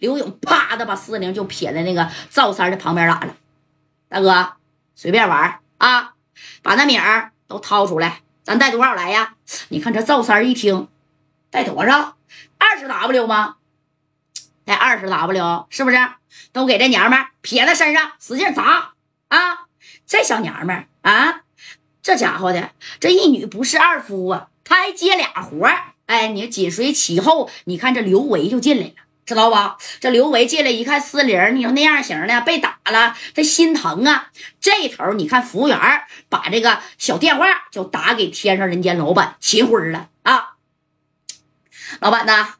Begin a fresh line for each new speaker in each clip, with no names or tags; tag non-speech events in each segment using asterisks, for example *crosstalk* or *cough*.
刘勇啪的把四零就撇在那个赵三的旁边打了。大哥，随便玩啊，把那米儿都掏出来，咱带多少来呀？你看这赵三一听，带多少？二十 W 吗？带二十 W 是不是？都给这娘们撇在身上，使劲砸啊！这小娘们啊，这家伙的这一女不是二夫啊，他还接俩活哎，你紧随其后，你看这刘维就进来了，知道吧？这刘维进来一看思玲，你说那样型的被打了，他心疼啊。这头你看服务员把这个小电话就打给天上人间老板秦辉了啊！老板呐，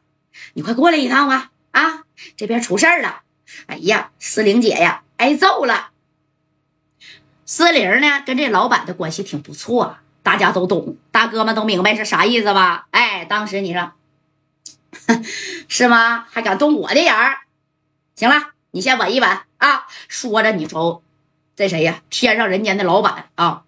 你快过来一趟吧！啊，这边出事了！哎呀，思玲姐呀，挨揍了。思玲呢，跟这老板的关系挺不错，大家都懂，大哥们都明白是啥意思吧？哎，当时你说 *laughs* 是吗？还敢动我的人？行了，你先稳一稳啊！说着，你瞅，这谁呀？天上人间的老板啊！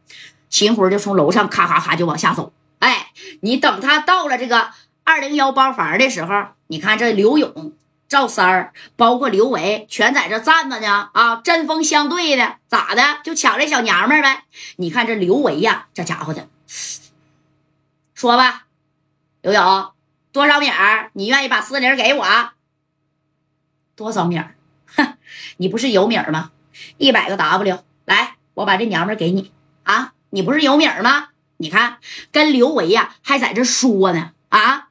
秦辉就从楼上咔咔咔就往下走。哎，你等他到了这个二零幺包房的时候，你看这刘勇。赵三儿，包括刘维，全在这站着呢啊！针锋相对的，咋的？就抢这小娘们呗？你看这刘维呀，这家伙的，说吧，刘勇，多少米儿？你愿意把四零给我？多少米儿？哼，你不是有米儿吗？一百个 W，来，我把这娘们给你啊！你不是有米儿吗？你看，跟刘维呀还在这说呢啊！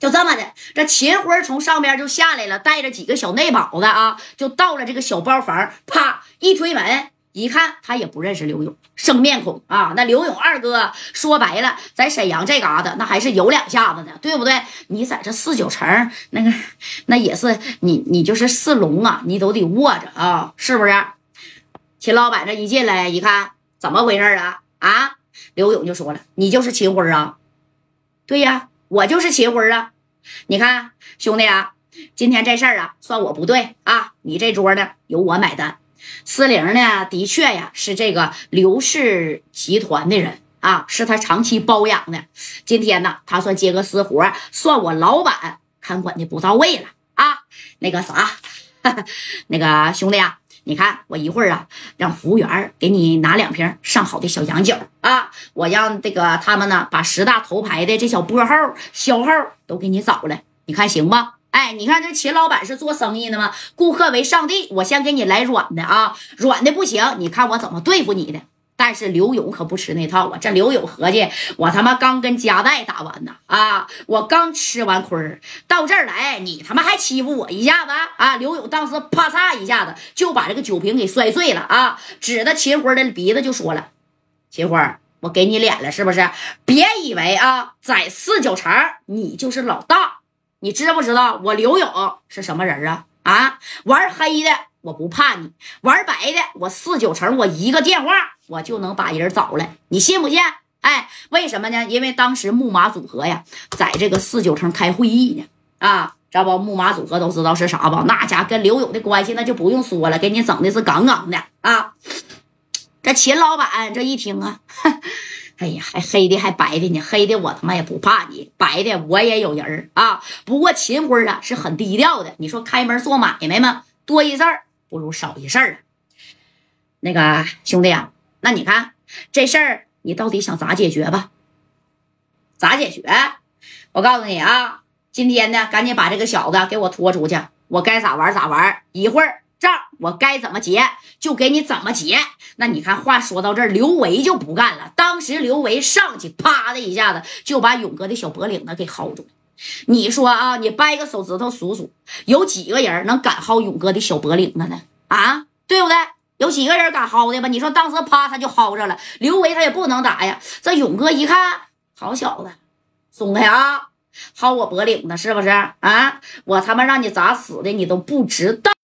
就这么的，这秦辉从上边就下来了，带着几个小内保的啊，就到了这个小包房。啪，一推门，一看他也不认识刘勇，生面孔啊。那刘勇二哥说白了，在沈阳这嘎达那还是有两下子的，对不对？你在这四九城那个，那也是你，你就是四龙啊，你都得握着啊，是不是？秦老板这一进来一看，怎么回事啊？啊，刘勇就说了：“你就是秦辉啊？”对呀。我就是秦辉啊！你看，兄弟啊，今天这事儿啊，算我不对啊！你这桌呢，由我买单。思玲呢，的确呀，是这个刘氏集团的人啊，是他长期包养的。今天呢，他算接个私活，算我老板看管的不到位了啊！那个啥，*laughs* 那个兄弟啊。你看，我一会儿啊，让服务员给你拿两瓶上好的小洋酒啊！我让这个他们呢，把十大头牌的这小波号、小号都给你找来，你看行吧？哎，你看这秦老板是做生意的吗？顾客为上帝，我先给你来软的啊，软的不行，你看我怎么对付你的。但是刘勇可不吃那套啊！这刘勇合计，我他妈刚跟加代打完呢啊！我刚吃完亏儿，到这儿来，你他妈还欺负我一下子啊！刘勇当时啪嚓一下子就把这个酒瓶给摔碎了啊！指着秦辉的鼻子就说了：“秦辉，我给你脸了是不是？别以为啊，在四九城你就是老大，你知不知道我刘勇是什么人啊？啊，玩黑的。”我不怕你玩白的，我四九城，我一个电话我就能把人找来，你信不信？哎，为什么呢？因为当时木马组合呀，在这个四九城开会议呢。啊，知道不？木马组合都知道是啥吧？那家跟刘勇的关系那就不用说了，给你整的是杠杠的啊。这秦老板这一听啊，*laughs* 哎呀，还黑的还白的呢，黑的我他妈也不怕你，白的我也有人啊。不过秦辉啊是很低调的，你说开门做买卖吗？多一事。不如少一事儿啊，那个兄弟啊，那你看这事儿你到底想咋解决吧？咋解决？我告诉你啊，今天呢，赶紧把这个小子给我拖出去，我该咋玩咋玩。一会儿账我该怎么结就给你怎么结。那你看，话说到这儿，刘维就不干了。当时刘维上去，啪的一下子就把勇哥的小脖领子给薅住了。你说啊，你掰个手指头数数，有几个人能敢薅勇哥的小脖领子呢？啊，对不对？有几个人敢薅的吧？你说当时啪他就薅着了。刘维他也不能打呀。这勇哥一看，好小子，松开啊，薅我脖领子是不是？啊，我他妈让你咋死的，你都不知道。